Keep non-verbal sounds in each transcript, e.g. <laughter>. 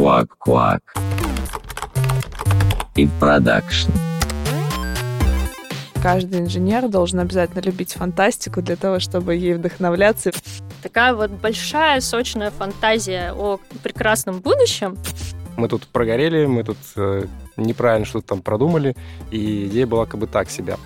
Куак-куак. И продакшн. Каждый инженер должен обязательно любить фантастику для того, чтобы ей вдохновляться. Такая вот большая, сочная фантазия о прекрасном будущем. Мы тут прогорели, мы тут э, неправильно что-то там продумали, и идея была как бы так себя.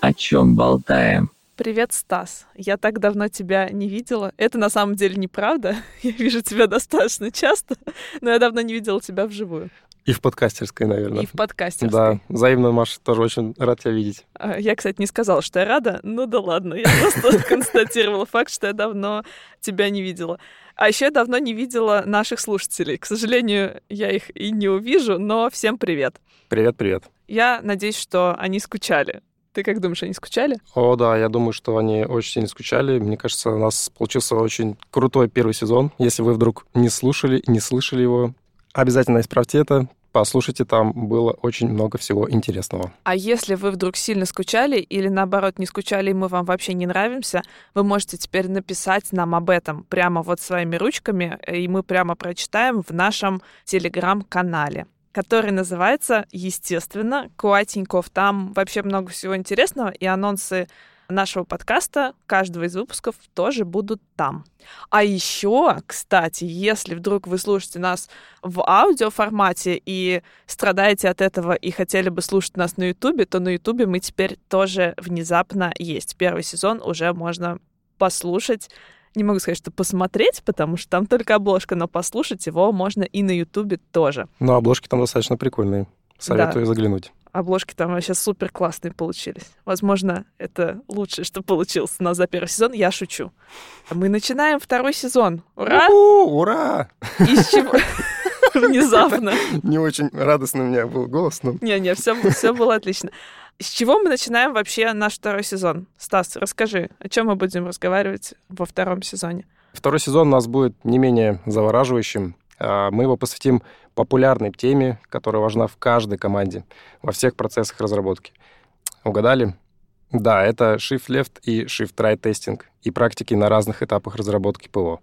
О чем болтаем? Привет, Стас. Я так давно тебя не видела. Это на самом деле неправда. <laughs> Я вижу тебя достаточно часто, но я давно не видела тебя вживую. И в подкастерской, наверное. И в подкастерской. Да, взаимно, Маша, тоже очень рад тебя видеть. А, Я, кстати, не сказала, что я рада. Ну да ладно, я просто <laughs> констатировала факт, что я давно тебя не видела. А еще я давно не видела наших слушателей. К сожалению, я их и не увижу, но всем привет. Привет-привет. Я надеюсь, что они скучали. Ты как думаешь, они скучали? О, да, я думаю, что они очень сильно скучали. Мне кажется, у нас получился очень крутой первый сезон. Если вы вдруг не слушали не слышали его, обязательно исправьте это, послушайте, там было очень много всего интересного. А если вы вдруг сильно скучали или наоборот не скучали, и мы вам вообще не нравимся, вы можете теперь написать нам об этом прямо вот своими ручками, и мы прямо прочитаем в нашем телеграм-канале который называется, естественно, Куатеньков. Там вообще много всего интересного, и анонсы нашего подкаста, каждого из выпусков тоже будут там. А еще, кстати, если вдруг вы слушаете нас в аудиоформате и страдаете от этого и хотели бы слушать нас на Ютубе, то на Ютубе мы теперь тоже внезапно есть. Первый сезон уже можно послушать. Не могу сказать, что посмотреть, потому что там только обложка, но послушать его можно и на Ютубе тоже. Но обложки там достаточно прикольные. Советую заглянуть. Обложки там вообще супер классные получились. Возможно, это лучшее, что получилось у нас за первый сезон. Я шучу. Мы начинаем второй сезон. Ура! Ура! Из чего? <laughs> Внезапно. Не очень радостный у меня был голос, но... Не-не, все, все было отлично. С чего мы начинаем вообще наш второй сезон? Стас, расскажи, о чем мы будем разговаривать во втором сезоне? Второй сезон у нас будет не менее завораживающим. А, Мы его посвятим популярной теме, которая важна в каждой команде, во всех процессах разработки. Угадали? Да, это Shift Left и Shift Right тестинг и практики на разных этапах разработки ПО.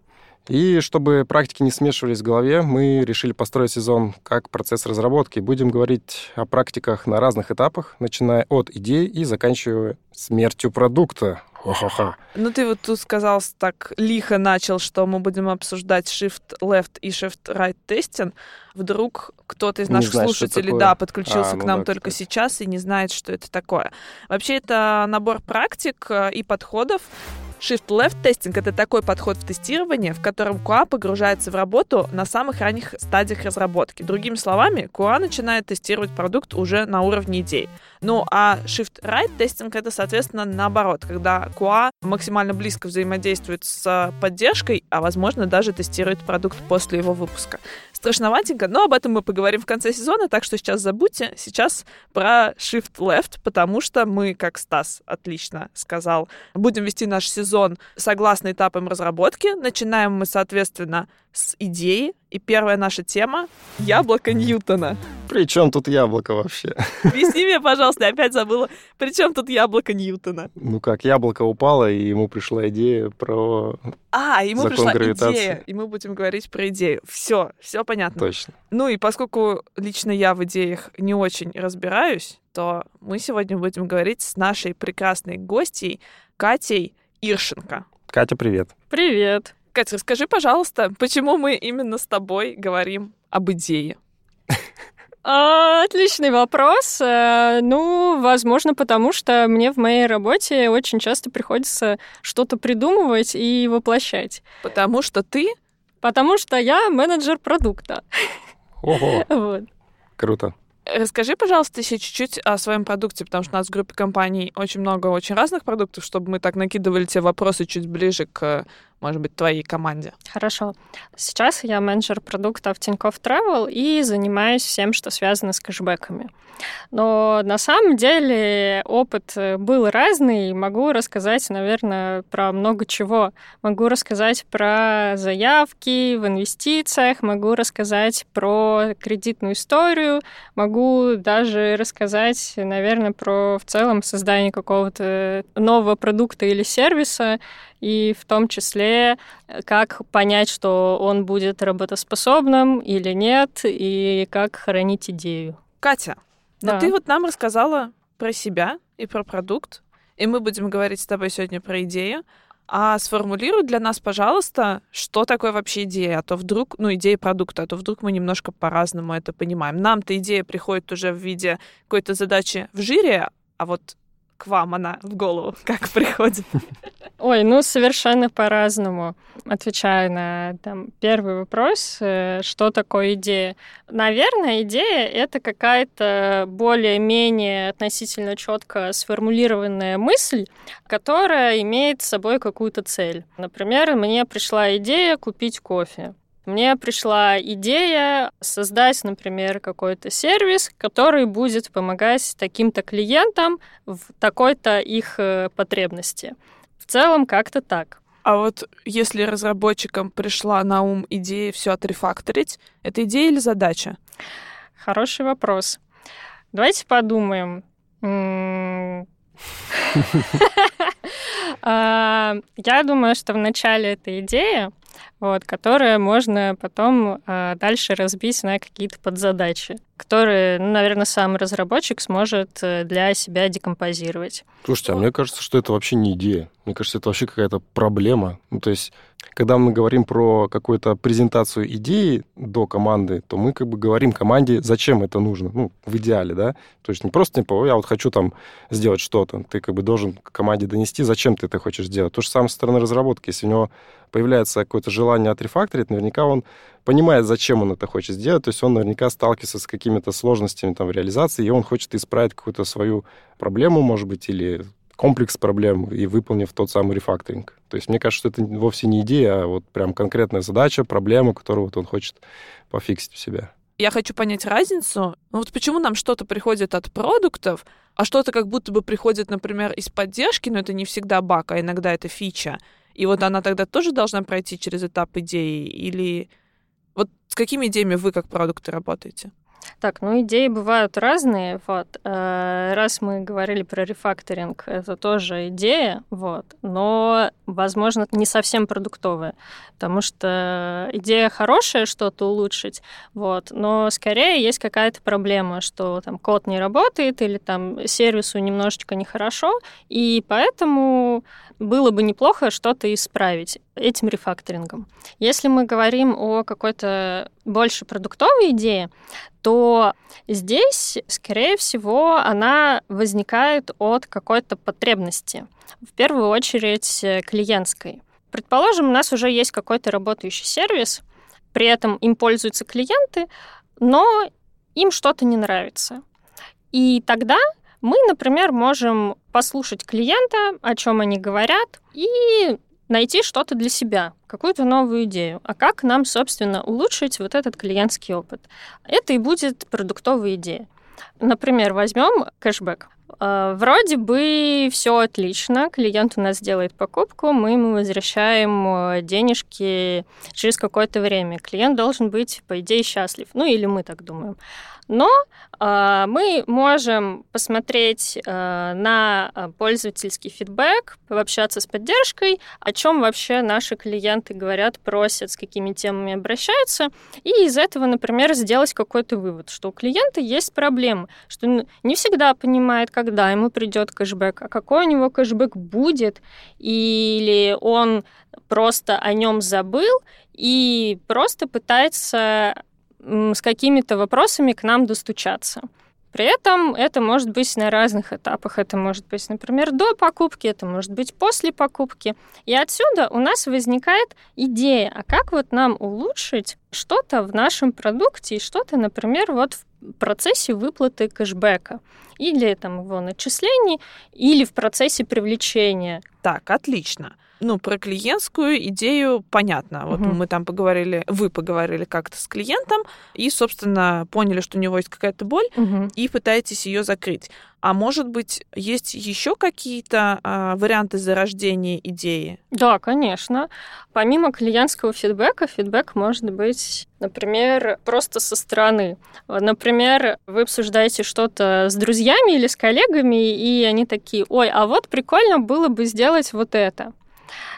И чтобы практики не смешивались в голове, мы решили построить сезон как процесс разработки. Будем говорить о практиках на разных этапах, начиная от идеи и заканчивая смертью продукта. Хо-хо-хо. Ну, ты вот тут сказал, так лихо начал, что мы будем обсуждать Shift Left и Shift Right тестинг. Вдруг кто-то из Не наших знает, слушателей, да, подключился А, к ну нам да, только кстати. сейчас и не знает, что это такое. Вообще, это набор практик э, и подходов. Shift Left тестинг — это такой подход в тестировании, в котором QA погружается в работу на самых ранних стадиях разработки. Другими словами, QA начинает тестировать продукт уже на уровне идей. Ну, а Shift Right тестинг — это, соответственно, наоборот, когда QA максимально близко взаимодействует с поддержкой, а, возможно, даже тестирует продукт после его выпуска. Страшноватенько, но об этом мы поговорим в конце сезона, так что сейчас забудьте. Сейчас про Shift Left, потому что мы, как Стас отлично сказал, будем вести наш сезон согласно этапам разработки. Начинаем мы, соответственно, с идеи. И первая наша тема — яблоко Ньютона. При чем тут яблоко вообще? Объясни мне, пожалуйста, я опять забыла, при чем тут яблоко Ньютона? Ну как, яблоко упало, и ему пришла идея про... А, ему Закон пришла гравитации. идея, и мы будем говорить про идею. Все, все понятно. Точно. Ну и поскольку лично я в идеях не очень разбираюсь, то мы сегодня будем говорить с нашей прекрасной гостьей Катей Иршенко. Катя, привет. Привет. Катя, расскажи, пожалуйста, почему мы именно с тобой говорим об идее? <laughs> А, Отличный вопрос. Э, Ну, возможно, потому что мне в моей работе очень часто приходится что-то придумывать и воплощать. Потому что ты Потому что я менеджер продукта. Ого, <laughs> Вот. круто. Расскажи, пожалуйста, еще чуть-чуть о своем продукте, потому что у нас в группе компаний очень много очень разных продуктов, чтобы мы так накидывали те вопросы чуть ближе к, может быть, твоей команде. Хорошо. Сейчас я менеджер продукта в Тинькофф Travel и занимаюсь всем, что связано с кэшбэками. Но на самом деле опыт э, был разный. Могу рассказать, наверное, про много чего. Могу рассказать про заявки в инвестициях, могу рассказать про кредитную историю, могу даже рассказать, наверное, про в целом создание какого-то нового продукта или сервиса. И в том числе, э, как понять, что он будет работоспособным или нет, и как хранить идею. Катя, Да. но ты вот нам рассказала про себя и про продукт, и мы будем говорить с тобой сегодня про идею. А сформулируй для нас, пожалуйста, что такое вообще идея, а то вдруг, ну, идея продукта, а то вдруг мы немножко по-разному это понимаем. Нам-то идея приходит уже в виде какой-то задачи в жире, а вот к вам она в голову как приходит. Ой, ну совершенно по-разному. Отвечаю на там, первый вопрос, э, что такое идея. Наверное, идея — это какая-то более-менее относительно четко сформулированная мысль, которая имеет с собой какую-то цель. Например, мне пришла идея купить кофе. Мне пришла идея создать, например, какой-то сервис, который будет помогать таким-то клиентам в такой-то их э, потребности. В целом как-то так. А вот если разработчикам пришла на ум идея все отрефакторить, это идея или задача? Хороший вопрос. Давайте подумаем. <laughs> А, Я думаю, что вначале это идея, вот, которая можно потом а, дальше разбить на какие-то подзадачи, которые, ну, наверное, сам разработчик сможет э, для себя декомпозировать. Слушайте, а мне кажется, что это вообще не идея. Мне кажется, это вообще какая-то проблема. Ну, то есть, когда мы говорим про какую-то презентацию идеи до команды, то мы как бы говорим команде, зачем это нужно, ну, в идеале, да? То есть не просто, типа, «Ой, я вот хочу там сделать что-то. Ты как бы должен команде донести, зачем ты это хочешь сделать. То же самое со стороны разработки. Если у него появляется какое-то желание отрефакторить, наверняка он понимает, зачем он это хочет сделать. То есть он наверняка сталкивается с какими-то сложностями там в реализации, и он хочет исправить какую-то свою проблему, может быть, или комплекс проблем и выполнив тот самый рефакторинг. То есть мне кажется, что это вовсе не идея, а вот прям конкретная задача, проблема, которую вот он хочет пофиксить у себя. Я хочу понять разницу. Ну вот почему нам что-то приходит от продуктов, а что-то как будто бы приходит, например, из поддержки, но это не всегда баг, а иногда это фича. И вот она тогда тоже должна пройти через этап идеи? Или вот с какими идеями вы как продукты работаете? Так, ну идеи бывают разные, вот. Э, Раз мы говорили про рефакторинг, это тоже идея, вот, но, возможно, не совсем продуктовая, потому что идея хорошая что-то улучшить, вот, но скорее есть какая-то проблема, что там код не работает или там сервису немножечко нехорошо, и поэтому было бы неплохо что-то исправить этим рефакторингом. Если мы говорим о какой-то больше продуктовой идее, то здесь, скорее всего, она возникает от какой-то потребности, в первую очередь э, клиентской. Предположим, у нас уже есть какой-то работающий сервис, при этом им пользуются клиенты, но им что-то не нравится. И тогда мы, например, можем послушать клиента, о чем они говорят, и найти что-то для себя, какую-то новую идею. А как нам, собственно, улучшить вот этот клиентский опыт? Это и будет продуктовая идея. Например, возьмем кэшбэк. Э, Вроде бы все отлично, клиент у нас делает покупку, мы ему возвращаем э, денежки через какое-то время. Клиент должен быть, по идее, счастлив. Ну или мы так думаем. Но э, мы можем посмотреть э, на э, пользовательский фидбэк, пообщаться с поддержкой, о чем вообще наши клиенты говорят, просят, с какими темами обращаются, и из этого, например, сделать какой-то вывод, что у клиента есть проблемы, что не всегда понимает, когда ему придет кэшбэк, а какой у него кэшбэк будет, или он просто о нем забыл и просто пытается с какими-то вопросами к нам достучаться. При этом это может быть на разных этапах. Это может быть, например, до покупки, это может быть после покупки. И отсюда у нас возникает идея, а как вот нам улучшить что-то в нашем продукте и что-то, например, вот в процессе выплаты кэшбэка или там его начислений, или в процессе привлечения. Так, отлично. Ну, про клиентскую идею понятно. Вот Мгм. мы там поговорили, вы поговорили как-то с клиентом и, собственно, поняли, что у него есть какая-то боль, и пытаетесь ее закрыть. А может быть, есть еще какие-то а, варианты зарождения идеи? Да, конечно. Помимо клиентского фидбэка, фидбэк может быть, например, просто со стороны. Например, вы обсуждаете что-то с друзьями или с коллегами, и они такие, ой, а вот прикольно было бы сделать вот это.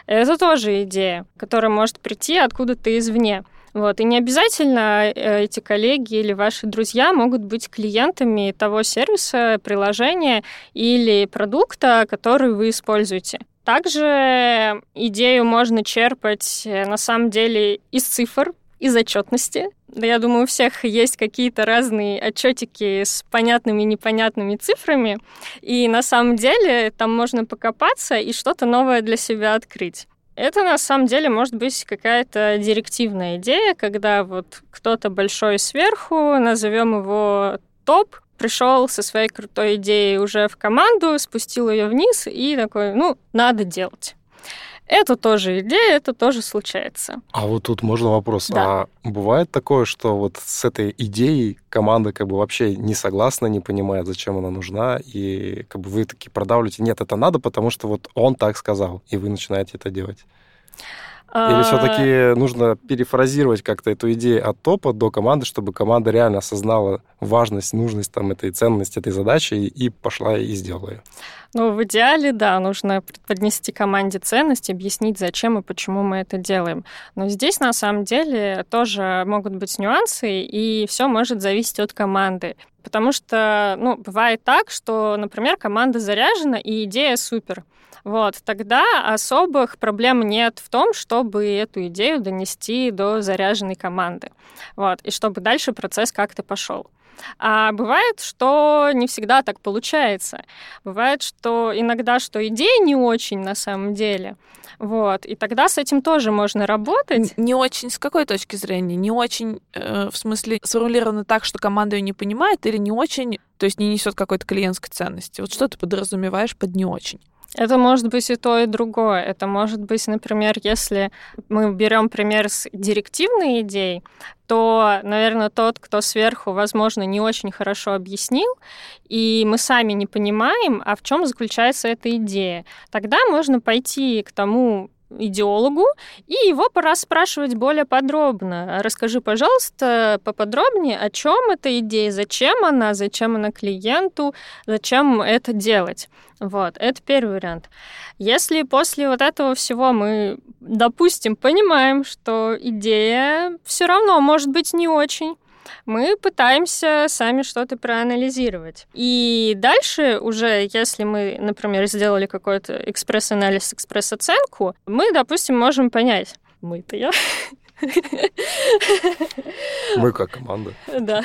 Это тоже идея, которая может прийти откуда-то извне. Вот. И не обязательно э, эти коллеги или ваши друзья могут быть клиентами того сервиса, приложения или продукта, который вы используете. Также идею можно черпать э, на самом деле из цифр, из отчетности. Да, я думаю, у всех есть какие-то разные отчетики с понятными и непонятными цифрами. И на самом деле там можно покопаться и что-то новое для себя открыть. Это на самом деле может быть какая-то директивная идея, когда вот кто-то большой сверху, назовем его топ, пришел со своей крутой идеей уже в команду, спустил ее вниз и такой, ну, надо делать. Это тоже идея, это тоже случается. А вот тут можно вопрос. Да. А бывает такое, что вот с этой идеей команда как бы вообще не согласна, не понимает, зачем она нужна, и как бы вы таки продавливаете, нет, это надо, потому что вот он так сказал, и вы начинаете это делать? Или А, все-таки нужно перефразировать как-то эту идею от топа до команды, чтобы команда реально осознала важность, нужность там, этой ценность этой задачи и пошла и сделала ее? Ну, в идеале, да, нужно поднести команде ценность, объяснить, зачем и почему мы это делаем. Но здесь, на самом деле, тоже могут быть нюансы, и все может зависеть от команды. Потому что, ну, бывает так, что, например, команда заряжена, и идея супер. Вот, тогда особых проблем нет в том, чтобы эту идею донести до заряженной команды. Вот, и чтобы дальше процесс как-то пошел. А бывает, что не всегда так получается. Бывает, что иногда, что идея не очень на самом деле. Вот. И тогда с этим тоже можно работать. Не очень, с какой точки зрения? Не очень, э, в смысле, сформулировано так, что команда ее не понимает, или не очень, то есть не несет какой-то клиентской ценности? Вот что ты подразумеваешь под не очень? Это может быть и то, и другое. Это может быть, например, если мы берем пример с директивной идеей, то, наверное, тот, кто сверху, возможно, не очень хорошо объяснил, и мы сами не понимаем, а в чем заключается эта идея. Тогда можно пойти к тому идеологу и его пора спрашивать более подробно. Расскажи, пожалуйста, поподробнее, о чем эта идея, зачем она, зачем она клиенту, зачем это делать. Вот, это первый вариант. Если после вот этого всего мы, допустим, понимаем, что идея все равно может быть не очень, мы пытаемся сами что-то проанализировать. И дальше уже, если мы, например, сделали какой-то экспресс-анализ, экспресс-оценку, мы, допустим, можем понять, мы-то я, <laughs> Мы как команда. Да.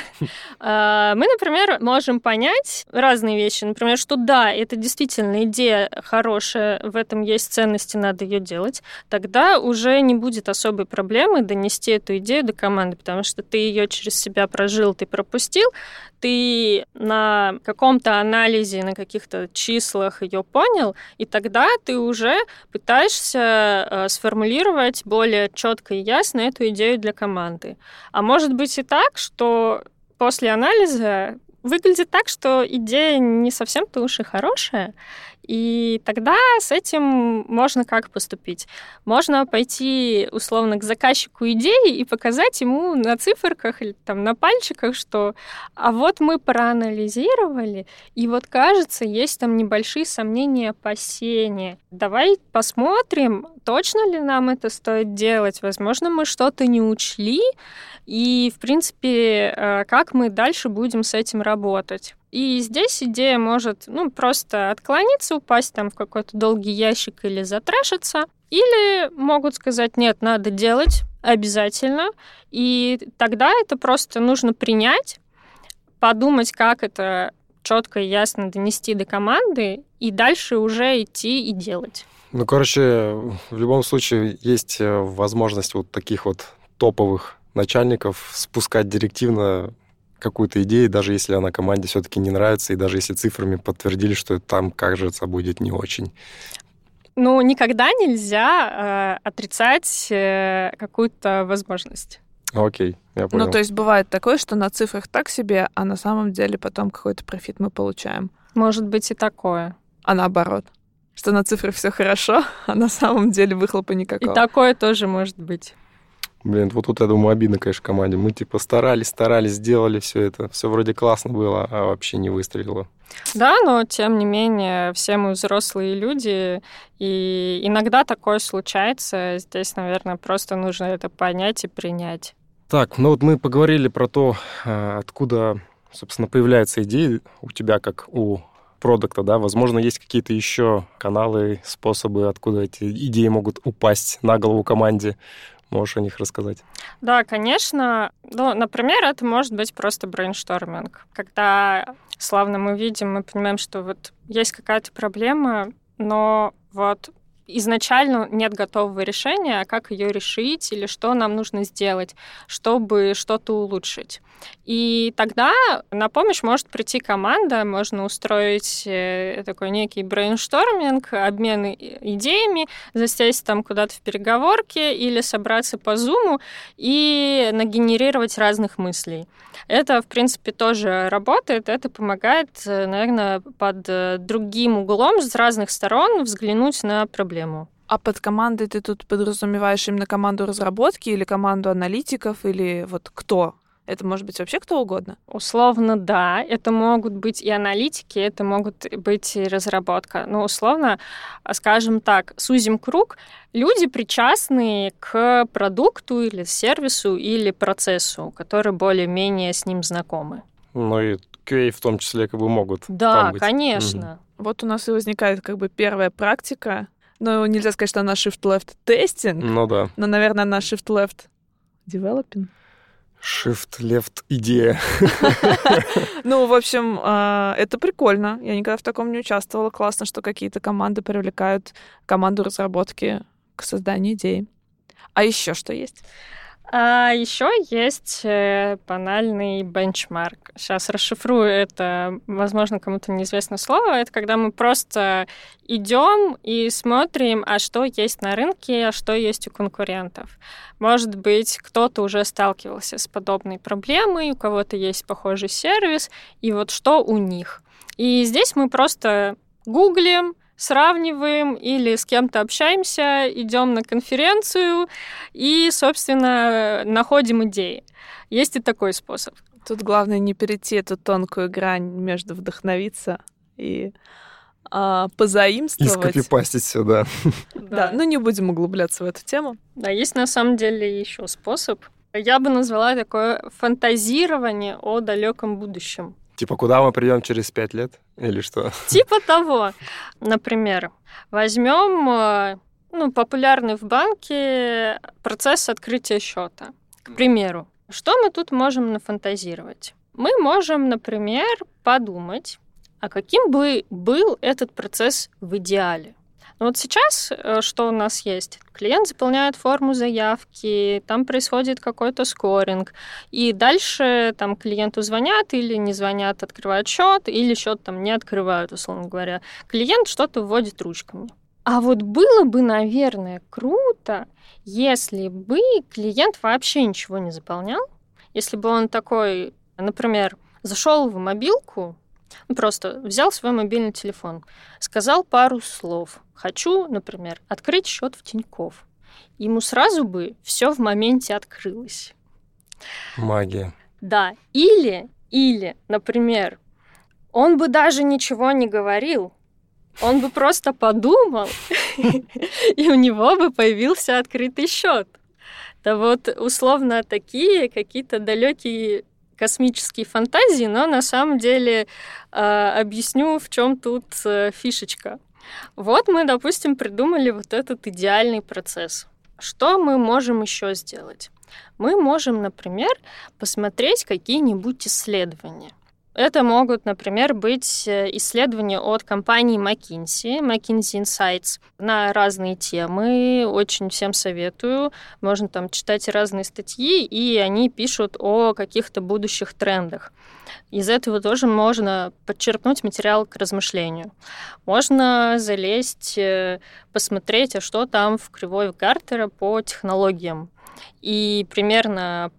А, Мы, например, можем понять разные вещи. Например, что да, это действительно идея хорошая, в этом есть ценности, надо ее делать. Тогда уже не будет особой проблемы донести эту идею до команды, потому что ты ее через себя прожил, ты пропустил, ты на каком-то анализе, на каких-то числах ее понял, и тогда ты уже пытаешься э, сформулировать более четко и ясно эту идею для команды. А может быть и так, что после анализа выглядит так, что идея не совсем-то уж и хорошая, и тогда с этим можно как поступить? Можно пойти условно к заказчику идеи и показать ему на циферках или там на пальчиках, что а вот мы проанализировали, и вот кажется, есть там небольшие сомнения, опасения. Давай посмотрим, точно ли нам это стоит делать. Возможно, мы что-то не учли, и, в принципе, э, как мы дальше будем с этим работать. И здесь идея может ну, просто отклониться, упасть там в какой-то долгий ящик или затрэшиться. Или могут сказать, нет, надо делать обязательно. И тогда это просто нужно принять, подумать, как это четко и ясно донести до команды, и дальше уже идти и делать. Ну, короче, в любом случае есть э, возможность вот таких вот топовых начальников спускать директивно какую-то идею, даже если она команде все-таки не нравится, и даже если цифрами подтвердили, что там, кажется, будет не очень. Ну, никогда нельзя э, отрицать э, какую-то возможность. Окей, я понял. Ну, то есть бывает такое, что на цифрах так себе, а на самом деле потом какой-то профит мы получаем. Может быть и такое. А наоборот. Что на цифрах все хорошо, <laughs> а на самом деле выхлопа И никакого. такое тоже может быть. Блин, вот тут, я думаю, обидно, конечно, команде. Мы, типа, старались, старались, сделали все это. Все вроде классно было, а вообще не выстрелило. Да, но тем не менее, все мы взрослые люди, и иногда такое случается. Здесь, наверное, просто нужно это понять и принять. Так, ну вот мы поговорили про то, а, откуда, собственно, появляется идея у тебя, как у продукта, да, возможно, есть какие-то еще каналы, способы, откуда эти идеи могут упасть на голову команде. Можешь о них рассказать? Да, конечно. Ну, например, это может быть просто брейншторминг. Когда условно мы видим, мы понимаем, что вот есть какая-то проблема, но вот изначально нет готового решения, а как ее решить или что нам нужно сделать, чтобы что-то улучшить. И тогда на помощь может прийти команда, можно устроить э, такой некий брейншторминг, обмен идеями, засесть там куда-то в переговорке или собраться по зуму и нагенерировать разных мыслей. Это, в принципе, тоже работает, это помогает, э, наверное, под э, другим углом с разных сторон взглянуть на проблему проблему. А под командой ты тут подразумеваешь именно команду разработки или команду аналитиков, или вот кто? Это может быть вообще кто угодно? Условно, да. Это могут быть и аналитики, это могут быть и разработка. Но условно, скажем так, сузим круг, люди причастные к продукту или сервису или процессу, которые более-менее с ним знакомы. Ну и QA в том числе как бы могут. Да, конечно. Угу. Вот у нас и возникает как бы первая практика ну, нельзя сказать, что она shift-left тестинг. Ну да. Но, наверное, она shift-left developing. Shift-left идея. <laughs> Ну, в общем, а, это прикольно. Я никогда в таком не участвовала. Классно, что какие-то команды привлекают команду разработки к созданию идеи. А еще что есть? А еще есть э, банальный бенчмарк. Сейчас расшифрую это, возможно, кому-то неизвестное слово. Это когда мы просто идем и смотрим, а что есть на рынке, а что есть у конкурентов. Может быть, кто-то уже сталкивался с подобной проблемой, у кого-то есть похожий сервис, и вот что у них. И здесь мы просто гуглим, сравниваем или с кем-то общаемся, идем на конференцию и, собственно, находим идеи. Есть и такой способ. Тут главное не перейти эту тонкую грань между вдохновиться и а, позаимствовать. И скопипастить все, да. Да, ну не будем углубляться в эту тему. Да, есть на самом деле еще способ. Я бы назвала такое фантазирование о далеком будущем. Типа, куда мы придем через пять лет? Или что? Типа того. Например, возьмем э, ну, популярный в банке процесс открытия счета. К примеру, что мы тут можем нафантазировать? Мы можем, например, подумать, а каким бы был этот процесс в идеале. Но вот сейчас э, что у нас есть? Клиент заполняет форму заявки, там происходит какой-то скоринг, и дальше там клиенту звонят или не звонят, открывают счет, или счет там не открывают, условно говоря. Клиент что-то вводит ручками. А вот было бы, наверное, круто, если бы клиент вообще ничего не заполнял, если бы он такой, например, зашел в мобилку, ну, просто взял свой мобильный телефон, сказал пару слов. Хочу, например, открыть счет в Тиньков. Ему сразу бы все в моменте открылось. Магия. Да. Или, или, например, он бы даже ничего не говорил, он бы просто подумал, <laughs> и у него бы появился открытый счет. Да вот условно такие какие-то далекие космические фантазии, но на самом деле э, объясню, в чем тут э, фишечка. Вот мы, допустим, придумали вот этот идеальный процесс. Что мы можем еще сделать? Мы можем, например, посмотреть какие-нибудь исследования. Это могут, например, быть э, исследования от компании McKinsey, McKinsey Insights на разные темы. Очень всем советую. Можно там читать разные статьи, и они пишут о каких-то будущих трендах. Из этого тоже можно подчеркнуть материал к размышлению. Можно залезть, э, посмотреть, а что там в кривой Гартера по технологиям. И примерно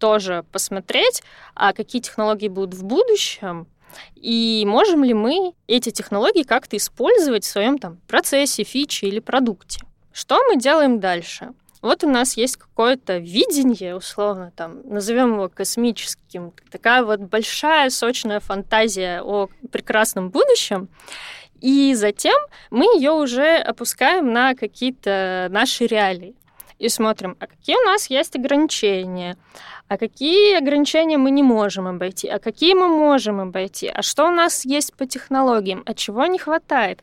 тоже посмотреть, а какие технологии будут в будущем, и можем ли мы эти технологии как-то использовать в своем там процессе, фиче или продукте. Что мы делаем дальше? Вот у нас есть какое-то видение, условно, там, назовем его космическим, такая вот большая, сочная фантазия о прекрасном будущем. И затем мы ее уже опускаем на какие-то наши реалии и смотрим, а какие у нас есть ограничения, а какие ограничения мы не можем обойти, а какие мы можем обойти, а что у нас есть по технологиям, а чего не хватает.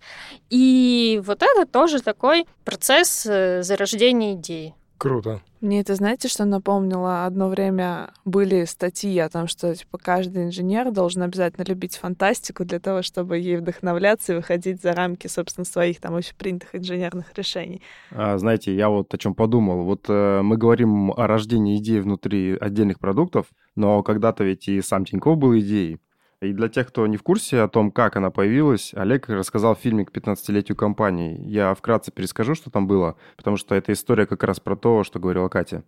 И вот это тоже такой процесс э, зарождения идеи. Круто. Мне это, знаете, что напомнило? Одно время были статьи о том, что типа, каждый инженер должен обязательно любить фантастику для того, чтобы ей вдохновляться и выходить за рамки, собственно, своих там общепринятых инженерных решений. А, знаете, я вот о чем подумал. Вот э, мы говорим о рождении идей внутри отдельных продуктов, но когда-то ведь и сам Тиньков был идеей. И для тех, кто не в курсе о том, как она появилась, Олег рассказал в фильме к 15-летию компании. Я вкратце перескажу, что там было, потому что эта история как раз про то, что говорила Катя.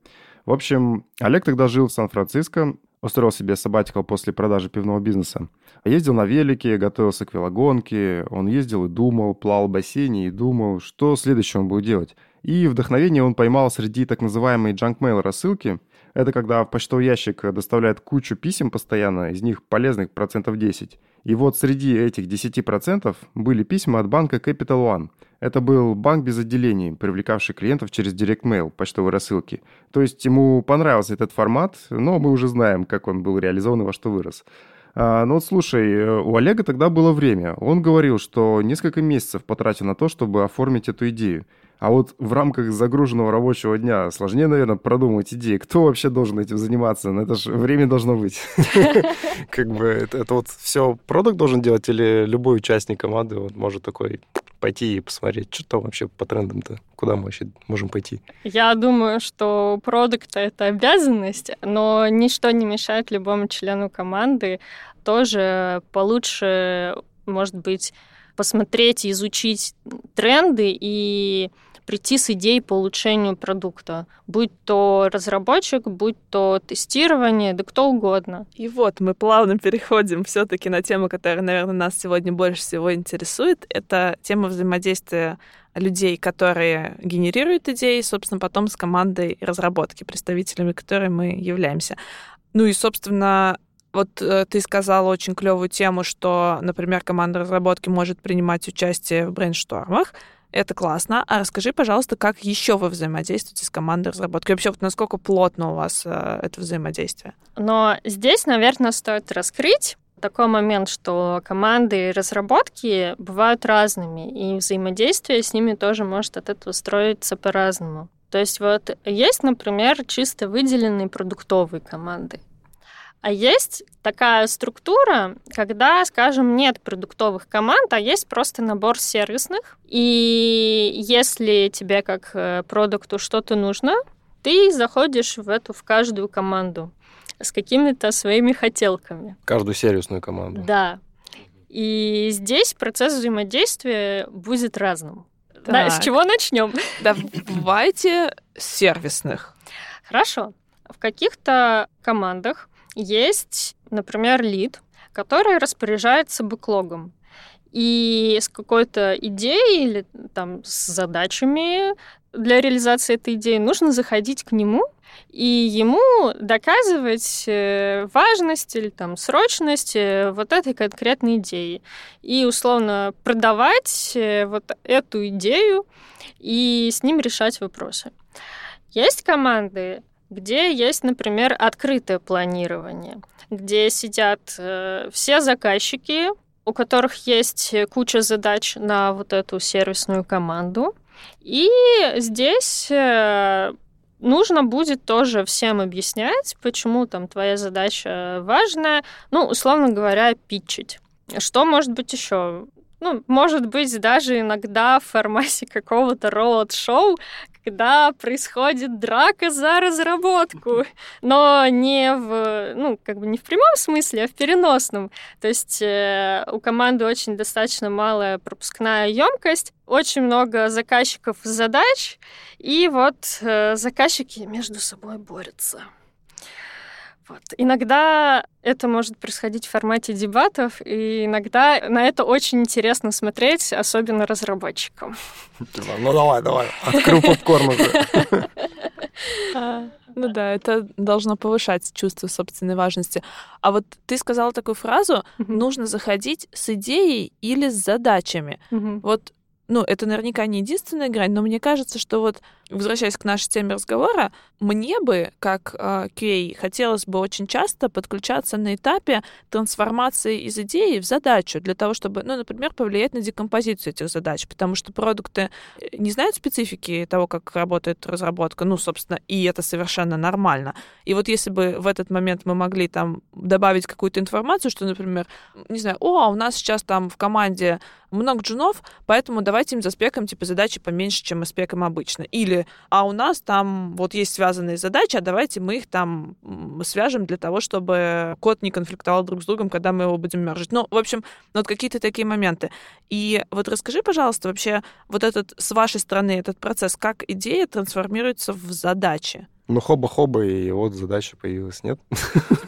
В общем, Олег тогда жил в Сан-Франциско, устроил себе сабатикал после продажи пивного бизнеса. Ездил на велике, готовился к велогонке, он ездил и думал, плавал в бассейне и думал, что следующее он будет делать. И вдохновение он поймал среди так называемой junk-mail рассылки, это когда в почтовый ящик доставляют кучу писем постоянно, из них полезных процентов 10. И вот среди этих 10% были письма от банка Capital One. Это был банк без отделений, привлекавший клиентов через Direct Mail, почтовой рассылки. То есть ему понравился этот формат, но мы уже знаем, как он был реализован и во что вырос. А, ну вот слушай, у Олега тогда было время. Он говорил, что несколько месяцев потратил на то, чтобы оформить эту идею. А вот в рамках загруженного рабочего дня сложнее, наверное, продумать идеи. Кто вообще должен этим заниматься? Ну, это же время должно быть. <laughs> <laughs> Как бы это вот все продукт должен делать или любой участник команды может такой пойти и посмотреть, что там вообще по трендам-то, куда мы вообще можем пойти? Я думаю, что продукт — это обязанность, но ничто не мешает любому члену команды тоже получше, может быть, посмотреть, изучить тренды и прийти с идеей по улучшению продукта. Будь то разработчик, будь то тестирование, да кто угодно. И вот мы плавно переходим все-таки на тему, которая, наверное, нас сегодня больше всего интересует. Это тема взаимодействия людей, которые генерируют идеи, собственно, потом с командой разработки, представителями которой мы являемся. Ну и, собственно, вот э, ты сказала очень клевую тему, что, например, команда разработки может принимать участие в брейнштормах. Это классно. А расскажи, пожалуйста, как еще вы взаимодействуете с командой разработки? Вообще, вот насколько плотно у вас э, это взаимодействие? Но здесь, наверное, стоит раскрыть такой момент, что команды разработки бывают разными, и взаимодействие с ними тоже может от этого строиться по-разному. То есть вот есть, например, чисто выделенные продуктовые команды. А есть такая структура, когда, скажем, нет продуктовых команд, а есть просто набор сервисных. И если тебе как э, продукту что-то нужно, ты заходишь в эту, в каждую команду с какими-то своими хотелками. Каждую сервисную команду. Да. И здесь процесс взаимодействия будет разным. Да, с чего начнем? Давайте сервисных. Хорошо. В каких-то командах есть, например, лид, который распоряжается бэклогом. И с какой-то идеей или там с задачами для реализации этой идеи нужно заходить к нему и ему доказывать э, важность или там срочность э, вот этой конкретной идеи. И условно продавать э, вот эту идею и с ним решать вопросы. Есть команды, где есть, например, открытое планирование, где сидят э, все заказчики, у которых есть куча задач на вот эту сервисную команду. И здесь э, нужно будет тоже всем объяснять, почему там твоя задача важная, ну, условно говоря, питчить. Что может быть еще? Ну, может быть, даже иногда в формате <laughs> какого-то роуд-шоу, когда происходит драка за разработку, но не в, ну, как бы не в прямом смысле, а в переносном. То есть э, у команды очень достаточно малая пропускная емкость, очень много заказчиков задач, и вот э, заказчики между собой борются. Вот. Иногда это может происходить в формате дебатов, и иногда на это очень интересно смотреть, особенно разработчикам. Ну давай, давай, открыл попкорн уже. А, ну да, это должно повышать чувство собственной важности. А вот ты сказала такую фразу, нужно заходить с идеей или с задачами. Вот ну, это наверняка не единственная грань, но мне кажется, что вот, возвращаясь к нашей теме разговора, мне бы, как QA, хотелось бы очень часто подключаться на этапе трансформации из идеи в задачу, для того, чтобы, ну, например, повлиять на декомпозицию этих задач, потому что продукты э, не знают специфики того, как работает разработка, ну, собственно, и это совершенно нормально. И вот если бы в этот момент мы могли там добавить какую-то информацию, что, например, не знаю, о, а у нас сейчас там в команде много джунов, поэтому давайте им заспекаем типа задачи поменьше, чем мы спекаем обычно. Или, а у нас там вот есть связанные задачи, а давайте мы их там свяжем для того, чтобы код не конфликтовал друг с другом, когда мы его будем мержить. Ну, в общем, вот какие-то такие моменты. И вот расскажи, пожалуйста, вообще вот этот, с вашей стороны, этот процесс, как идея трансформируется в задачи? Ну, хоба-хоба, и вот задача появилась, нет?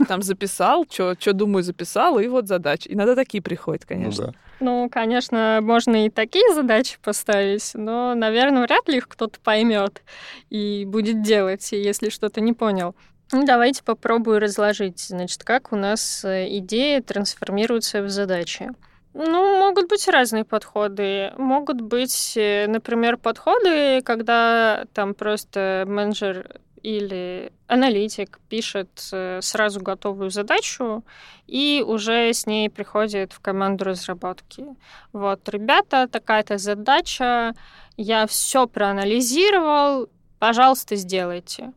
Там записал, что думаю, записал, и вот задача. Иногда такие приходят, конечно. Ну, да. Ну, конечно, можно и такие задачи поставить, но, наверное, вряд ли их кто-то поймет и будет делать, если что-то не понял. Ну, давайте попробую разложить, значит, как у нас э, идеи трансформируются в задачи. Ну, могут быть разные подходы. Могут быть, э, например, подходы, когда там просто менеджер или аналитик пишет э, сразу готовую задачу и уже с ней приходит в команду разработки. Вот, ребята, такая-то задача, я все проанализировал, пожалуйста, сделайте.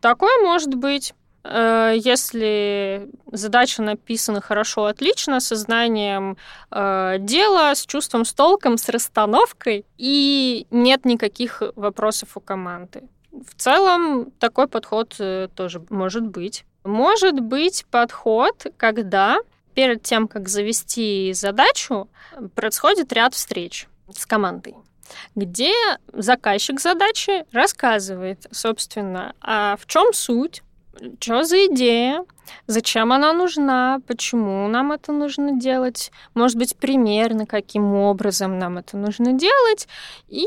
Такое может быть. Э, если задача написана хорошо, отлично, со знанием э, дела, с чувством, с толком, с расстановкой, и нет никаких вопросов у команды. В целом такой подход э, тоже может быть. Может быть подход, когда перед тем, как завести задачу, происходит ряд встреч с командой где заказчик задачи рассказывает, собственно, а в чем суть, что за идея, зачем она нужна, почему нам это нужно делать, может быть, примерно каким образом нам это нужно делать, и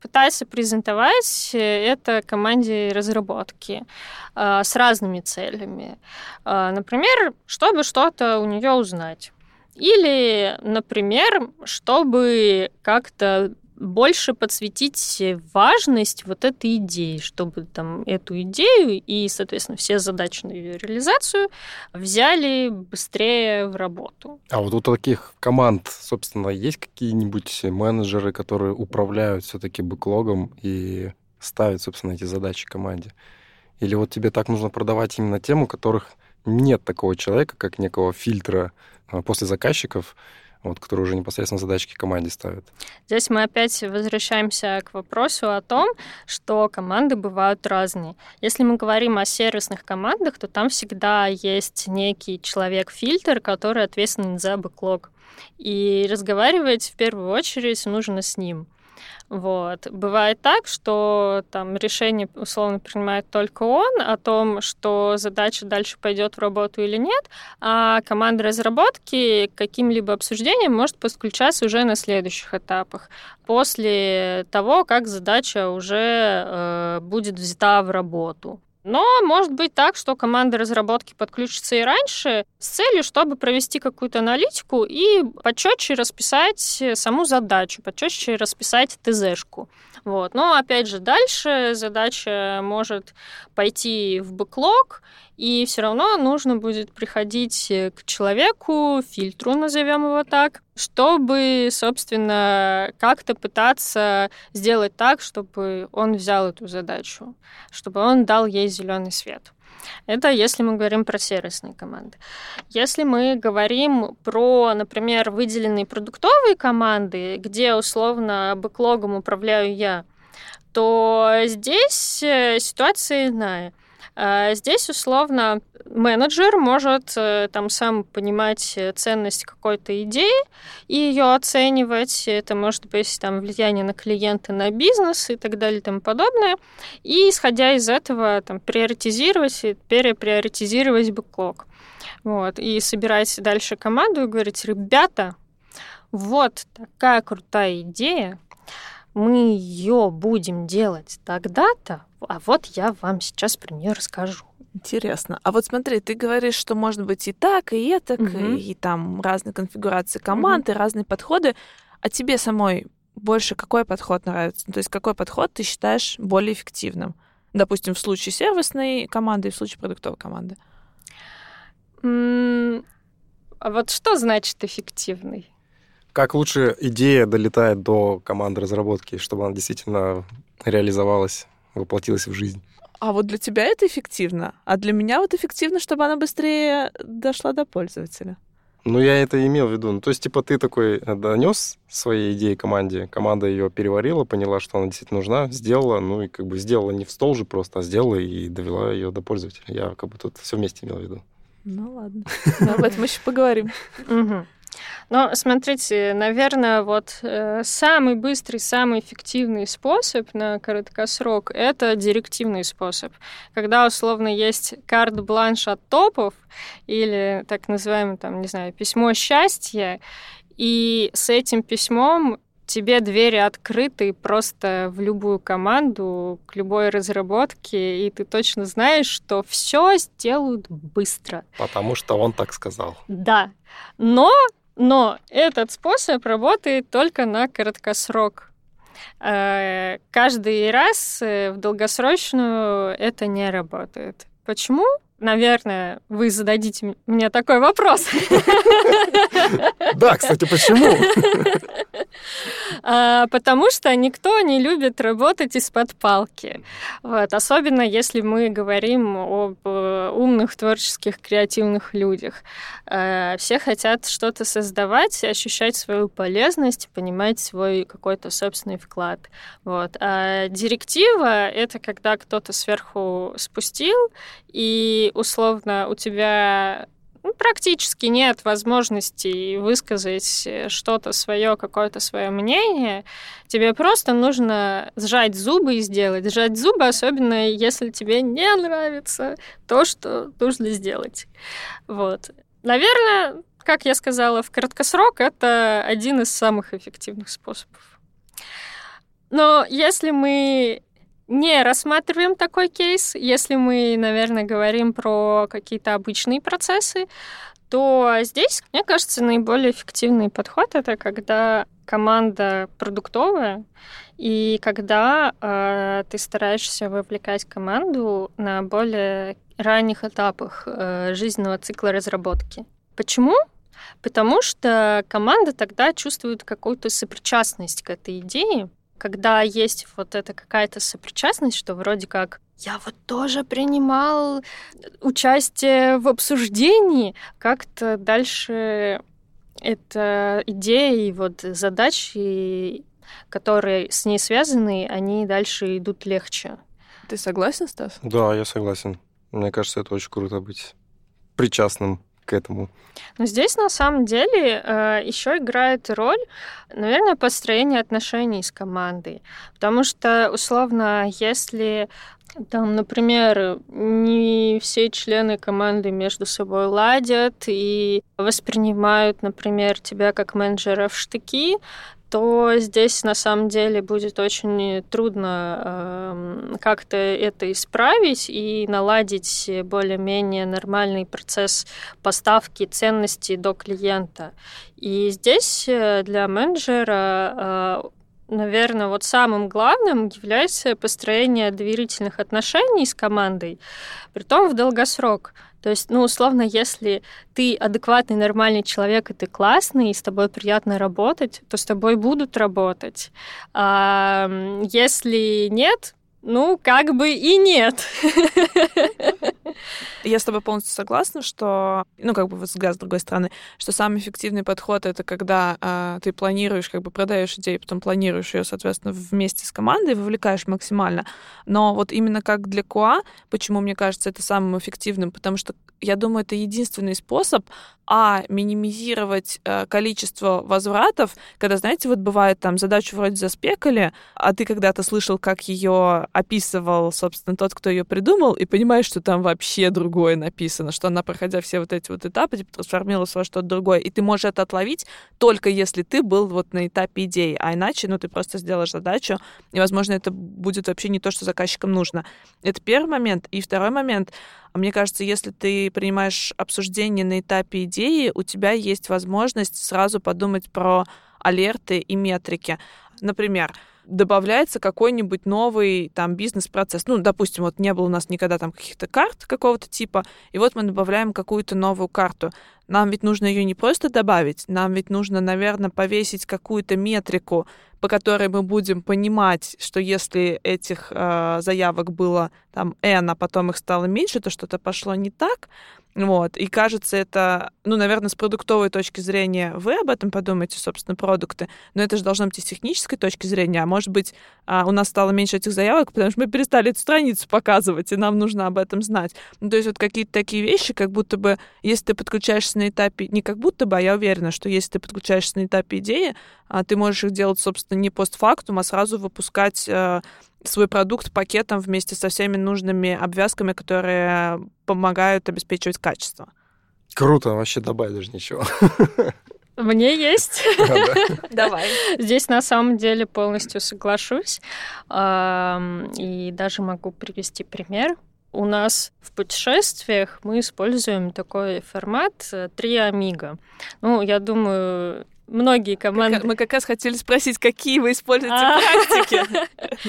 пытается презентовать это команде разработки э, с разными целями. Э, например, чтобы что-то у нее узнать. Или, например, чтобы как-то больше подсветить важность вот этой идеи, чтобы там эту идею и, соответственно, все задачи на ее реализацию взяли быстрее в работу. А вот у таких команд, собственно, есть какие-нибудь менеджеры, которые управляют все-таки бэклогом и ставят, собственно, эти задачи команде? Или вот тебе так нужно продавать именно тем, у которых нет такого человека, как некого фильтра а, после заказчиков, вот, которые уже непосредственно задачки команде ставят. Здесь мы опять возвращаемся к вопросу о том, что команды бывают разные. Если мы говорим о сервисных командах, то там всегда есть некий человек-фильтр, который ответственен за бэклог. И разговаривать в первую очередь нужно с ним. Вот. Бывает так, что там решение условно принимает только он о том, что задача дальше пойдет в работу или нет, а команда разработки каким-либо обсуждениям может подключаться уже на следующих этапах, после того, как задача уже э, будет взята в работу. Но может быть так, что команда разработки подключится и раньше с целью, чтобы провести какую-то аналитику и почетче расписать саму задачу, почетче расписать ТЗшку. Вот. Но опять же, дальше задача может пойти в бэклог, и все равно нужно будет приходить к человеку, фильтру, назовем его так, чтобы, собственно, как-то пытаться сделать так, чтобы он взял эту задачу, чтобы он дал ей зеленый свет. Это если мы говорим про сервисные команды. Если мы говорим про, например, выделенные продуктовые команды, где условно бэклогом управляю я, то здесь э, ситуация иная. А здесь, условно, менеджер может э, там сам понимать ценность какой-то идеи и ее оценивать. Это может быть там влияние на клиента, на бизнес и так далее и тому подобное. И, исходя из этого, там, приоритизировать и переприоритизировать бэклог. Вот, и собирать дальше команду и говорить, ребята, вот такая крутая идея, мы ее будем делать тогда-то, а вот я вам сейчас про нее расскажу. Интересно. А вот смотри, ты говоришь, что может быть и так, и это, угу. и, и там разные конфигурации команды, угу. разные подходы. А тебе самой больше какой подход нравится? Ну, то есть какой подход ты считаешь более эффективным? Допустим, в случае сервисной команды и в случае продуктовой команды. А вот что значит эффективный? Как лучше идея долетает до команды разработки, чтобы она действительно реализовалась, воплотилась в жизнь? А вот для тебя это эффективно, а для меня вот эффективно, чтобы она быстрее дошла до пользователя. Ну, я это имел в виду. Ну, то есть, типа, ты такой донес свои идеи команде, команда ее переварила, поняла, что она действительно нужна, сделала, ну, и как бы сделала не в стол же просто, а сделала и довела ее до пользователя. Я как бы тут все вместе имел в виду. Ну, ладно. Но об этом еще поговорим. Но смотрите, наверное, вот э, самый быстрый, самый эффективный способ на короткосрок — это директивный способ. Когда, условно, есть карт-бланш от топов или так называемое, там, не знаю, письмо счастья, и с этим письмом тебе двери открыты просто в любую команду, к любой разработке, и ты точно знаешь, что все сделают быстро. Потому что он так сказал. Да. Но но этот способ работает только на краткосрок. Э, каждый раз э, в долгосрочную это не работает. Почему? Наверное, вы зададите мне такой вопрос. Да, кстати, почему? <laughs> А, потому что никто не любит работать из-под палки. Вот. Особенно если мы говорим об э, умных, творческих, креативных людях. Э, все хотят что-то создавать, ощущать свою полезность, понимать свой какой-то собственный вклад. Вот. А директива — это когда кто-то сверху спустил, и условно у тебя практически нет возможности высказать что-то свое, какое-то свое мнение. Тебе просто нужно сжать зубы и сделать. Сжать зубы, особенно если тебе не нравится то, что нужно сделать. Вот. Наверное, как я сказала, в краткосрок это один из самых эффективных способов. Но если мы не рассматриваем такой кейс. Если мы, наверное, говорим про какие-то обычные процессы, то здесь, мне кажется, наиболее эффективный подход это когда команда продуктовая, и когда э, ты стараешься вовлекать команду на более ранних этапах э, жизненного цикла разработки. Почему? Потому что команда тогда чувствует какую-то сопричастность к этой идее, когда есть вот эта какая-то сопричастность, что вроде как я вот тоже принимал участие в обсуждении, как-то дальше эта идея и вот задачи, которые с ней связаны, они дальше идут легче. Ты согласен, Стас? Да, я согласен. Мне кажется, это очень круто быть причастным к этому. Но здесь на самом деле э, еще играет роль, наверное, построение отношений с командой. Потому что, условно, если там, например, не все члены команды между собой ладят и воспринимают, например, тебя как менеджера в штыки, то здесь на самом деле будет очень трудно э, как-то это исправить и наладить более-менее нормальный процесс поставки ценностей до клиента. И здесь э, для менеджера э, наверное, вот самым главным является построение доверительных отношений с командой, при том в долгосрок. То есть, ну, условно, если ты адекватный, нормальный человек, и ты классный, и с тобой приятно работать, то с тобой будут работать. А если нет, ну, как бы и нет. <laughs> <laughs> Я с тобой полностью согласна, что, ну, как бы взгляд с другой стороны, что самый эффективный подход это когда э, ты планируешь, как бы продаешь идею, потом планируешь ее, соответственно, вместе с командой, вовлекаешь максимально. Но вот именно как для КУА, почему мне кажется это самым эффективным, потому что я думаю, это единственный способ, а, минимизировать э, количество возвратов, когда, знаете, вот бывает там задачу вроде заспекали, а ты когда-то слышал, как ее описывал, собственно, тот, кто ее придумал, и понимаешь, что там вообще другое написано, что она, проходя все вот эти вот этапы, типа, трансформировалась во что-то другое, и ты можешь это отловить только если ты был вот на этапе идеи, а иначе, ну, ты просто сделаешь задачу, и, возможно, это будет вообще не то, что заказчикам нужно. Это первый момент. И второй момент, мне кажется, если ты принимаешь обсуждение на этапе идеи, у тебя есть возможность сразу подумать про алерты и метрики. Например, добавляется какой-нибудь новый там бизнес-процесс. Ну, допустим, вот не было у нас никогда там каких-то карт какого-то типа, и вот мы добавляем какую-то новую карту. Нам ведь нужно ее не просто добавить, нам ведь нужно, наверное, повесить какую-то метрику, по которой мы будем понимать, что если этих э, заявок было там N, а потом их стало меньше, то что-то пошло не так. Вот. И кажется, это, ну, наверное, с продуктовой точки зрения вы об этом подумаете, собственно, продукты, но это же должно быть и с технической точки зрения. А может быть, а, у нас стало меньше этих заявок, потому что мы перестали эту страницу показывать, и нам нужно об этом знать. Ну, то есть вот какие-то такие вещи, как будто бы, если ты подключаешься на этапе, не как будто бы, а я уверена, что если ты подключаешься на этапе идеи, а, ты можешь их делать, собственно, не постфактум, а сразу выпускать э, свой продукт пакетом вместе со всеми нужными обвязками, которые помогают обеспечивать качество. Круто, вообще добавить даже ничего. Мне есть. Давай. Здесь на самом деле полностью соглашусь. И даже могу привести пример. У нас в путешествиях мы используем такой формат э, «Три амиго». Ну, я думаю, многие команды... Мы как раз хотели спросить, какие вы используете а. практики.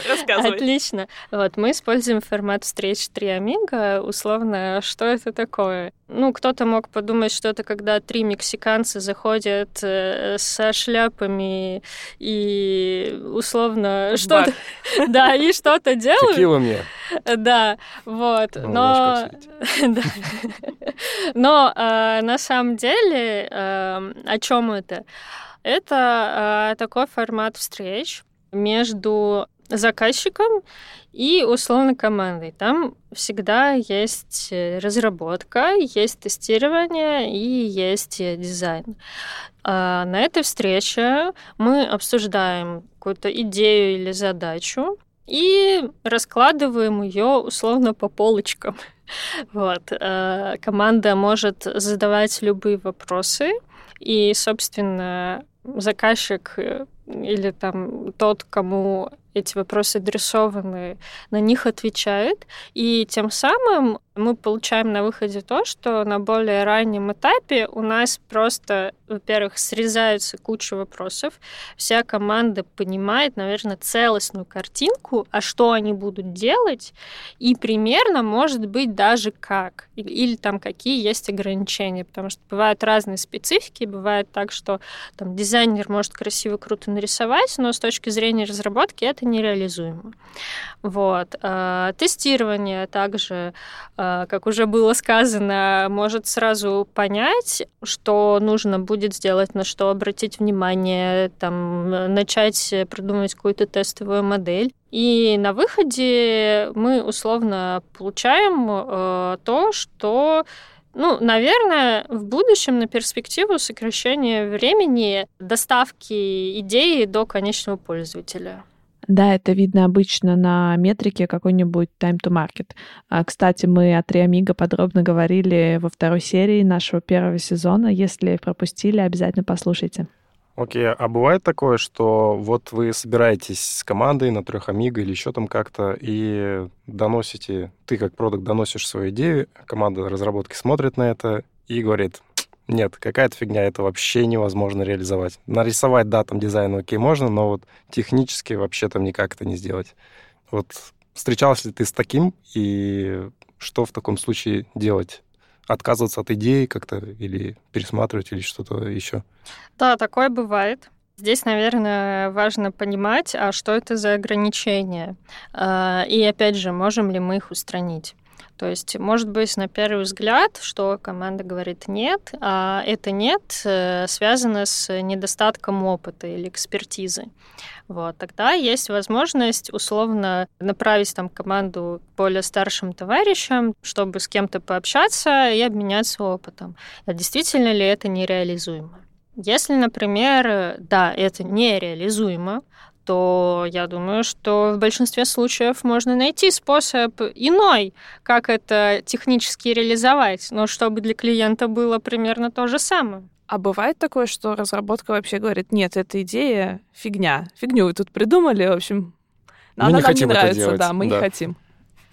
<laughs> Рассказывай. Отлично. Вот, мы используем формат встреч три амиго. Условно, что это такое? Ну, кто-то мог подумать, что это когда три мексиканца заходят э, со шляпами и условно что-то... <laughs> Да, и что-то делают. Текила мне. Да, вот. Но... <laughs> Но э, на самом деле, э, о чем это? Это э, такой формат встреч между заказчиком и условно командой. Там всегда есть разработка, есть тестирование и есть дизайн. А на этой встрече мы обсуждаем какую-то идею или задачу и раскладываем ее условно по полочкам. <laughs> Вот. Э, команда может задавать любые вопросы, и, собственно, заказчик э, или там тот, кому эти вопросы адресованы, на них отвечает. И тем самым мы получаем на выходе то, что на более раннем этапе у нас просто, во-первых, срезаются куча вопросов, вся команда понимает, наверное, целостную картинку, а что они будут делать, и примерно, может быть, даже как, или, или там какие есть ограничения, потому что бывают разные специфики, бывает так, что там дизайнер может красиво, круто нарисовать, но с точки зрения разработки это нереализуемо. Вот. А, тестирование также а, как уже было сказано, может сразу понять, что нужно будет сделать, на что обратить внимание, там, начать продумывать какую-то тестовую модель. И на выходе мы условно получаем э, то, что ну, наверное, в будущем на перспективу сокращения времени доставки идеи до конечного пользователя. Да, это видно обычно на метрике какой-нибудь time to market. А, кстати, мы о Триамиго подробно говорили во второй серии нашего первого сезона. Если пропустили, обязательно послушайте. Окей, а бывает такое, что вот вы собираетесь с командой на трех Амиго или еще там как-то и доносите, ты как продукт доносишь свою идею, команда разработки смотрит на это и говорит, нет, какая-то фигня, это вообще невозможно реализовать. Нарисовать, да, там дизайн окей, можно, но вот технически вообще там никак это не сделать. Вот встречался ли ты с таким, и что в таком случае делать? Отказываться от идеи как-то или пересматривать, или что-то еще? Да, такое бывает. Здесь, наверное, важно понимать, а что это за ограничения. А, и опять же, можем ли мы их устранить. То есть, может быть, на первый взгляд, что команда говорит нет, а это нет э, связано с недостатком опыта или экспертизы. Вот, тогда есть возможность условно направить там команду к более старшим товарищам, чтобы с кем-то пообщаться и обменяться опытом. А действительно ли это нереализуемо? Если, например, да, это нереализуемо, то я думаю, что в большинстве случаев можно найти способ иной, как это технически реализовать, но чтобы для клиента было примерно то же самое. А бывает такое, что разработка вообще говорит, нет, эта идея фигня, фигню вы тут придумали, в общем, Мы она не нам хотим не это нравится, делать, да, мы да. не хотим.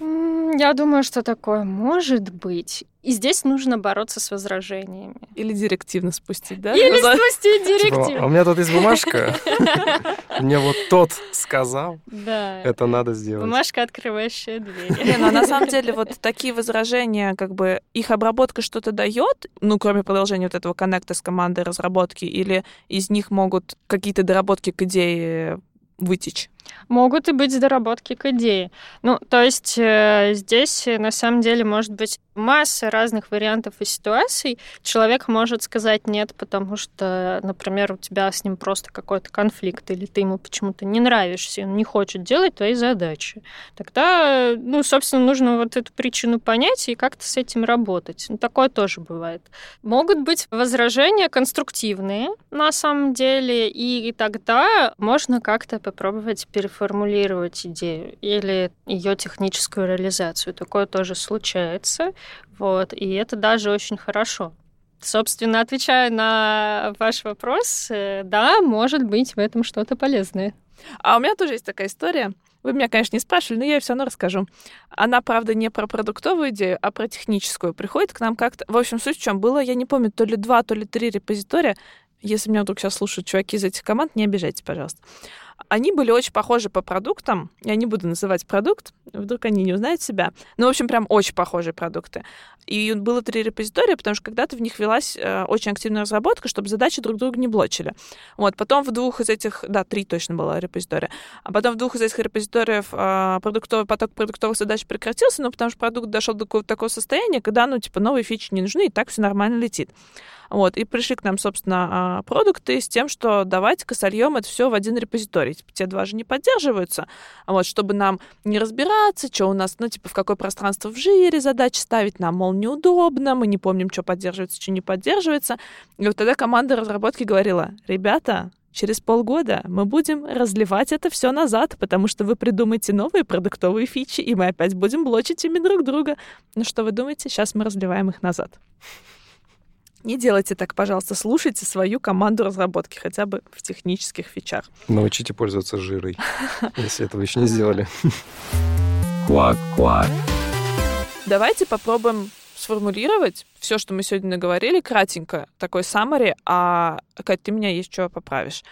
Я думаю, что такое может быть. И здесь нужно бороться с возражениями. Или директивно спустить, да? Или За- спустить Типа, директив. а у меня тут есть бумажка. <laughs> Мне вот тот сказал, Да. это надо сделать. Бумажка, открывающая Не, двери. ну а на самом <laughs> деле вот такие возражения, как бы их обработка что-то дает, ну, кроме продолжения вот этого коннекта с командой разработки, или из них могут какие-то доработки к идее вытечь? Могут и быть доработки к идее. Ну, то есть э, здесь э, на самом деле может быть масса разных вариантов и ситуаций. Человек может сказать нет, потому что, например, у тебя с ним просто какой-то конфликт, или ты ему почему-то не нравишься, и он не хочет делать твои задачи. Тогда, ну, собственно, нужно вот эту причину понять и как-то с этим работать. Ну, такое тоже бывает. Могут быть возражения конструктивные, на самом деле, и тогда можно как-то попробовать переформулировать идею или ее техническую реализацию. Такое тоже случается, вот, и это даже очень хорошо. Собственно, отвечая на ваш вопрос, э, да, может быть в этом что-то полезное. А у меня тоже есть такая история. Вы меня, конечно, не спрашивали, но я все равно расскажу. Она, правда, не про продуктовую идею, а про техническую. Приходит к нам как-то... В общем, суть в чем было, я не помню, то ли два, то ли три репозитория. Если меня вдруг сейчас слушают чуваки из этих команд, не обижайте, пожалуйста. Они были очень похожи по продуктам. Я не буду называть продукт, вдруг они не узнают себя. Ну, в общем, прям очень похожие продукты. И было три репозитория, потому что когда-то в них велась э, очень активная разработка, чтобы задачи друг друга не блочили. Вот, потом в двух из этих, да, три точно было репозитория, а потом в двух из этих репозиториев э, продуктовый поток продуктовых задач прекратился, ну, потому что продукт дошел до такого состояния, когда, ну, типа, новые фичи не нужны, и так все нормально летит. Вот, и пришли к нам, собственно, а, продукты с тем, что давайте-ка сольем это все в один репозиторий. Типа, те два же не поддерживаются. А Вот, чтобы нам не разбираться, что у нас, ну, типа, в какое пространство в жире задачи ставить, нам, мол, неудобно, мы не помним, что поддерживается, что не поддерживается. И вот тогда команда разработки говорила, ребята, через полгода мы будем разливать это все назад, потому что вы придумаете новые продуктовые фичи, и мы опять будем блочить ими друг друга. Ну что вы думаете? Сейчас мы разливаем их назад. Не делайте так, пожалуйста, слушайте свою команду разработки, хотя бы в технических фичах. Научите пользоваться жирой, <laughs> если этого еще не сделали. Квак-квак. Давайте попробуем сформулировать все, что мы сегодня наговорили, кратенько, такой summary, а, Кать, ты меня есть что поправишь.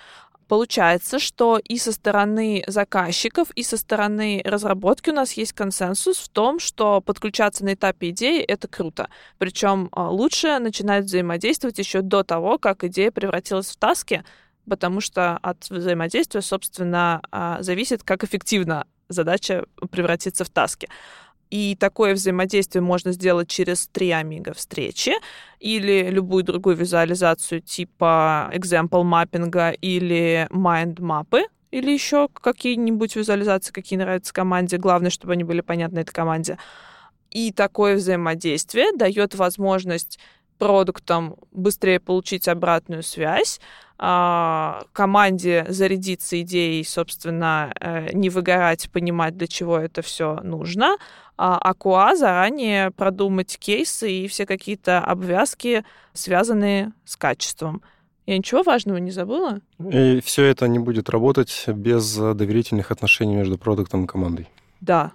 Получается, что и со стороны заказчиков, и со стороны разработки у нас есть консенсус в том, что подключаться на этапе идеи — это круто. Причем лучше начинать взаимодействовать еще до того, как идея превратилась в таски, потому что от взаимодействия, собственно, а, зависит, как эффективно задача превратится в таски. И такое взаимодействие можно сделать через три амиго встречи или любую другую визуализацию типа example маппинга или mind мапы или еще какие-нибудь визуализации, какие нравятся команде. Главное, чтобы они были понятны этой команде. И такое взаимодействие дает возможность продуктам быстрее получить обратную связь, команде зарядиться идеей, собственно, э, не выгорать, понимать, для чего это все нужно, а КУА заранее продумать кейсы и все какие-то обвязки, связанные с качеством. Я ничего важного не забыла? И все это не будет работать без доверительных отношений между продуктом и командой. Да,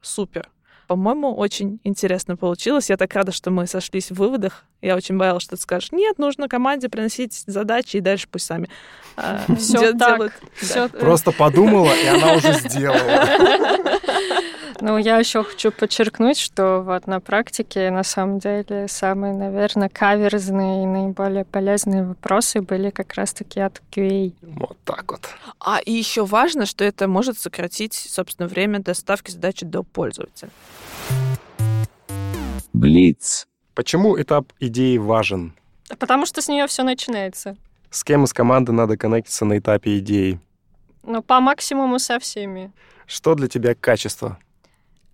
супер. По-моему, очень интересно получилось. Я так рада, что мы сошлись в выводах. Я очень боялась, что ты скажешь, нет, нужно команде приносить задачи, и дальше пусть сами <laughs> де- так. делают. Да. Просто подумала, и она уже сделала. <laughs> Ну, я еще хочу подчеркнуть, что вот на практике на самом деле самые, наверное, каверзные и наиболее полезные вопросы были как раз-таки от QA. Вот так вот. А и еще важно, что это может сократить, собственно, время доставки задачи до пользователя. Блиц. Почему этап идеи важен? Потому что с нее все начинается. С кем из команды надо коннектиться на этапе идеи? Ну, по максимуму со всеми. Что для тебя качество?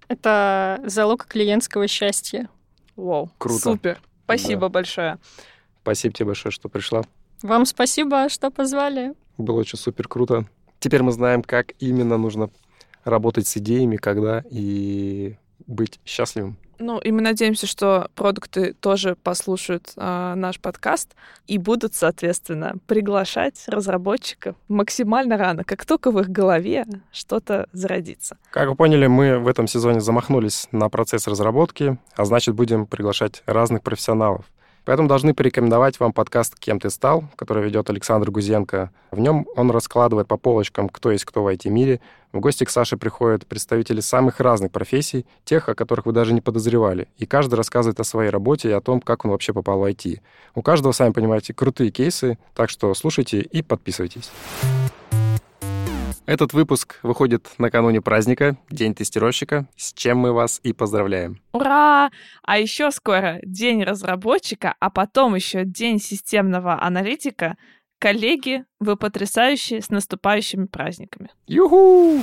Это залог клиентского счастья. Вау, Круто. супер. Спасибо большое. Спасибо тебе большое, что пришла. Вам спасибо, что позвали. Было очень супер круто. Теперь мы знаем, как именно нужно работать с идеями, когда и быть счастливым. Ну, и мы надеемся, что продукты тоже послушают а, наш подкаст и будут, соответственно, приглашать разработчиков максимально рано, как только в их голове что-то зародится. Как вы поняли, мы в этом сезоне замахнулись на процесс разработки, а значит, будем приглашать разных профессионалов. Поэтому должны порекомендовать вам подкаст «Кем ты стал», который ведет Александр Гузенко. В нем он раскладывает по полочкам, кто есть кто в IT-мире. В гости к Саше приходят представители самых разных профессий, тех, о которых вы даже не подозревали. И каждый рассказывает о своей работе и о том, как он вообще попал в IT. У каждого, сами понимаете, крутые кейсы, так что слушайте и подписывайтесь. Этот выпуск выходит накануне праздника, День тестировщика, с чем мы вас и поздравляем. Ура! А еще скоро День разработчика, а потом еще День системного аналитика. Коллеги, вы потрясающие с наступающими праздниками. Юху!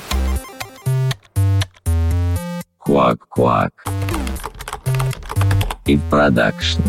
Куак-куак. И продакшн.